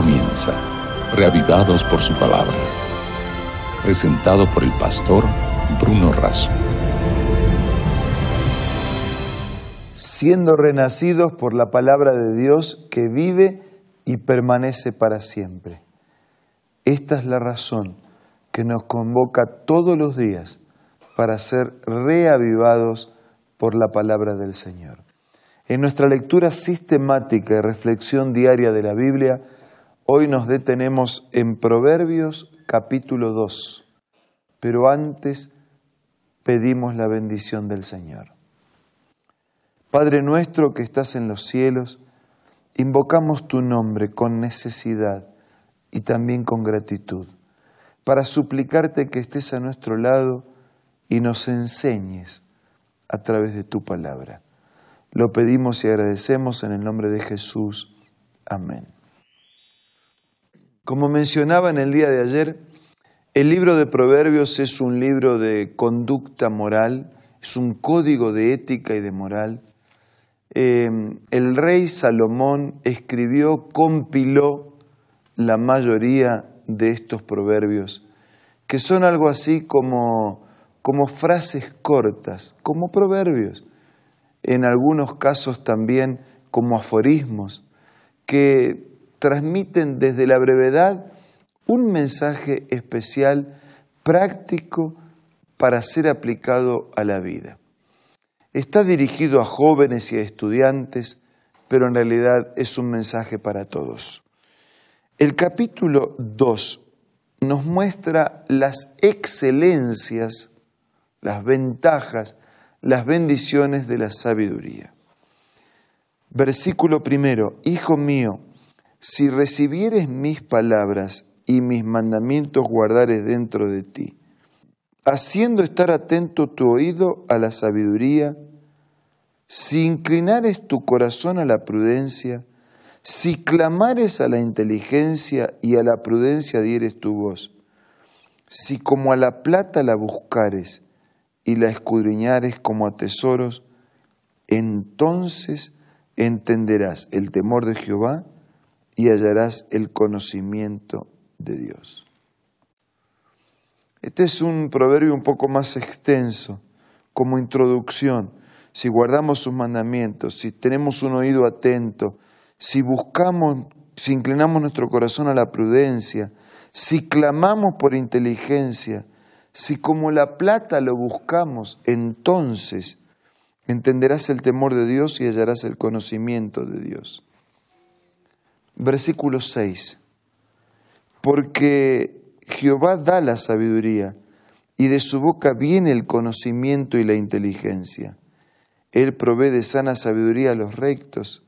comienza, reavivados por su palabra. Presentado por el pastor Bruno Razo. Siendo renacidos por la palabra de Dios que vive y permanece para siempre. Esta es la razón que nos convoca todos los días para ser reavivados por la palabra del Señor. En nuestra lectura sistemática y reflexión diaria de la Biblia, hoy nos detenemos en Proverbios capítulo 2, pero antes pedimos la bendición del Señor. Padre nuestro que estás en los cielos, invocamos tu nombre con necesidad y también con gratitud, para suplicarte que estés a nuestro lado y nos enseñes a través de tu palabra. Lo pedimos y agradecemos en el nombre de Jesús. Amén. Como mencionaba en el día de ayer, el libro de Proverbios es un libro de conducta moral, es un código de ética y de moral. Eh, el rey Salomón escribió, compiló la mayoría de estos proverbios, que son algo así como, como frases cortas, como proverbios en algunos casos también como aforismos, que transmiten desde la brevedad un mensaje especial, práctico, para ser aplicado a la vida. Está dirigido a jóvenes y a estudiantes, pero en realidad es un mensaje para todos. El capítulo 2 nos muestra las excelencias, las ventajas las bendiciones de la sabiduría. Versículo primero, Hijo mío, si recibieres mis palabras y mis mandamientos guardares dentro de ti, haciendo estar atento tu oído a la sabiduría, si inclinares tu corazón a la prudencia, si clamares a la inteligencia y a la prudencia dieres tu voz, si como a la plata la buscares, y la escudriñares como a tesoros, entonces entenderás el temor de Jehová y hallarás el conocimiento de Dios. Este es un proverbio un poco más extenso, como introducción. Si guardamos sus mandamientos, si tenemos un oído atento, si buscamos, si inclinamos nuestro corazón a la prudencia, si clamamos por inteligencia, si como la plata lo buscamos, entonces entenderás el temor de Dios y hallarás el conocimiento de Dios. Versículo 6. Porque Jehová da la sabiduría y de su boca viene el conocimiento y la inteligencia. Él provee de sana sabiduría a los rectos,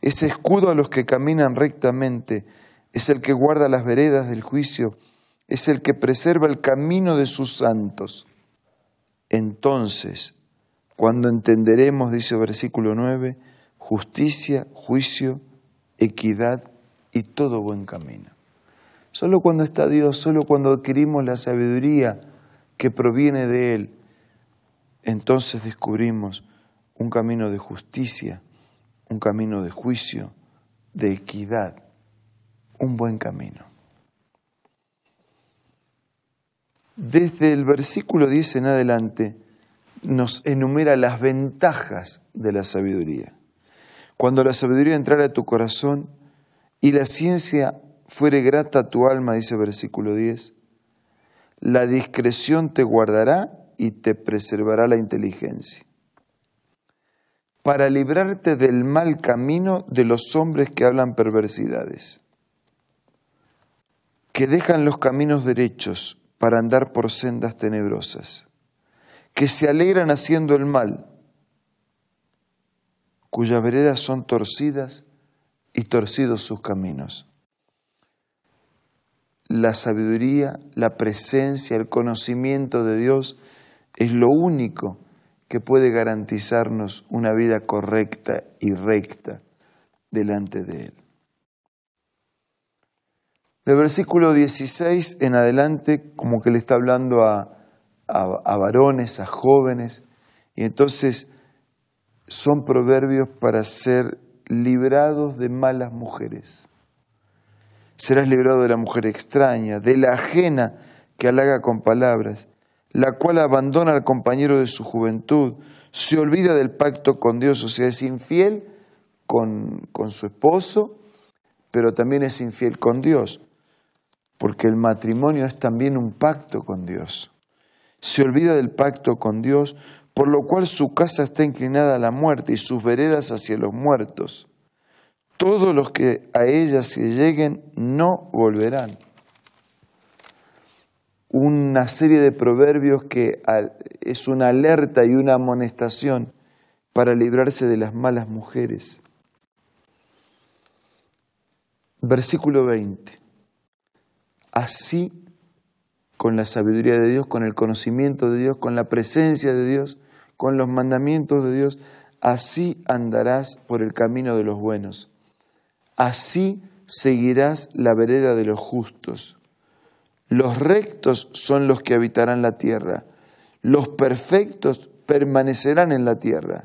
es escudo a los que caminan rectamente, es el que guarda las veredas del juicio es el que preserva el camino de sus santos. Entonces, cuando entenderemos, dice versículo 9, justicia, juicio, equidad y todo buen camino. Solo cuando está Dios, solo cuando adquirimos la sabiduría que proviene de Él, entonces descubrimos un camino de justicia, un camino de juicio, de equidad, un buen camino. Desde el versículo 10 en adelante nos enumera las ventajas de la sabiduría. Cuando la sabiduría entrara a tu corazón y la ciencia fuere grata a tu alma, dice versículo 10, la discreción te guardará y te preservará la inteligencia, para librarte del mal camino de los hombres que hablan perversidades, que dejan los caminos derechos para andar por sendas tenebrosas, que se alegran haciendo el mal, cuyas veredas son torcidas y torcidos sus caminos. La sabiduría, la presencia, el conocimiento de Dios es lo único que puede garantizarnos una vida correcta y recta delante de Él. Del versículo 16 en adelante, como que le está hablando a, a, varones, a jóvenes, y entonces son proverbios para ser librados de malas mujeres. Serás librado de la mujer extraña, de la ajena que halaga con palabras, la cual abandona al compañero de su juventud, se olvida del pacto con Dios, o sea, es infiel con, con su esposo, pero también es infiel con Dios, porque el matrimonio es también un pacto con Dios. Se olvida del pacto con Dios, por lo cual su casa está inclinada a la muerte y sus veredas hacia los muertos. Todos los que a ella se lleguen no volverán. Una serie de proverbios que es una alerta y una amonestación para librarse de las malas mujeres. Versículo 20. Así, con la sabiduría de Dios, con el conocimiento de Dios, con la presencia de Dios, con los mandamientos de Dios, así andarás por el camino de los buenos. Así seguirás la vereda de los justos. Los rectos son los que habitarán la tierra. Los perfectos permanecerán en la tierra,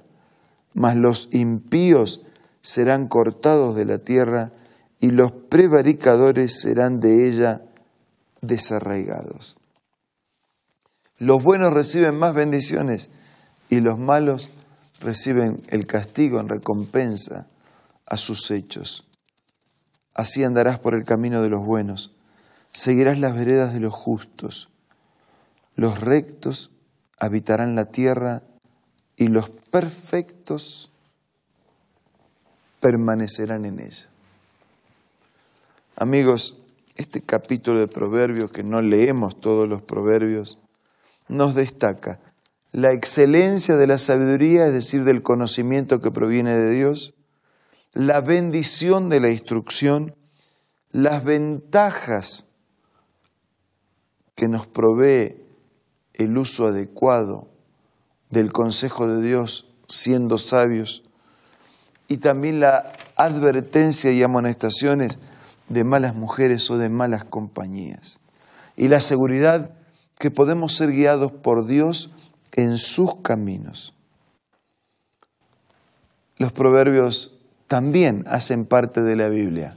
mas los impíos serán cortados de la tierra y los prevaricadores serán de ella desarraigados. Los buenos reciben más bendiciones y los malos reciben el castigo en recompensa a sus hechos. Así andarás por el camino de los buenos, seguirás las veredas de los justos. Los rectos habitarán la tierra y los perfectos permanecerán en ella. Amigos, este capítulo de Proverbios, que no leemos todos los Proverbios, nos destaca la excelencia de la sabiduría, es decir, del conocimiento que proviene de Dios, la bendición de la instrucción, las ventajas que nos provee el uso adecuado del consejo de Dios siendo sabios y también la advertencia y amonestaciones de malas mujeres o de malas compañías. Y la seguridad que podemos ser guiados por Dios en sus caminos. Los proverbios también hacen parte de la Biblia.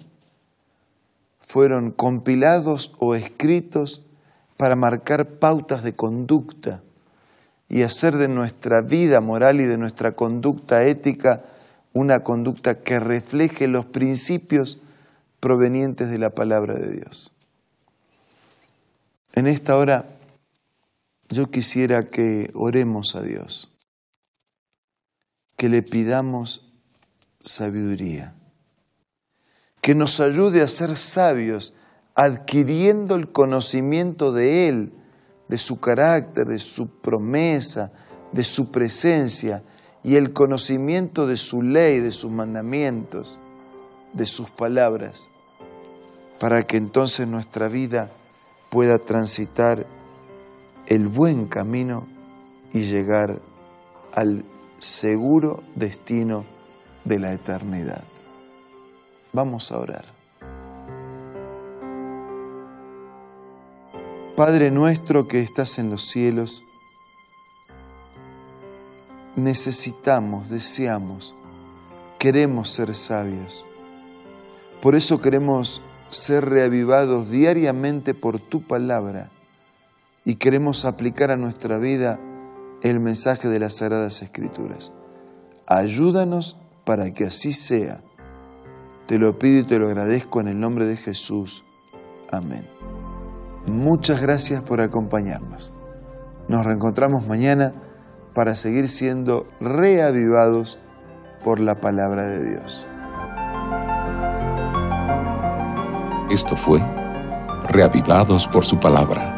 Fueron compilados o escritos para marcar pautas de conducta y hacer de nuestra vida moral y de nuestra conducta ética una conducta que refleje los principios provenientes de la palabra de Dios. En esta hora yo quisiera que oremos a Dios, que le pidamos sabiduría, que nos ayude a ser sabios adquiriendo el conocimiento de Él, de su carácter, de su promesa, de su presencia y el conocimiento de su ley, de sus mandamientos de sus palabras, para que entonces nuestra vida pueda transitar el buen camino y llegar al seguro destino de la eternidad. Vamos a orar. Padre nuestro que estás en los cielos, necesitamos, deseamos, queremos ser sabios por eso queremos ser reavivados diariamente por tu palabra y queremos aplicar a nuestra vida el mensaje de las Sagradas Escrituras. Ayúdanos para que así sea. Te lo pido y te lo agradezco en el nombre de Jesús. Amén. Muchas gracias por acompañarnos. Nos reencontramos mañana para seguir siendo reavivados por la palabra de Dios. Esto fue Reavivados por su palabra,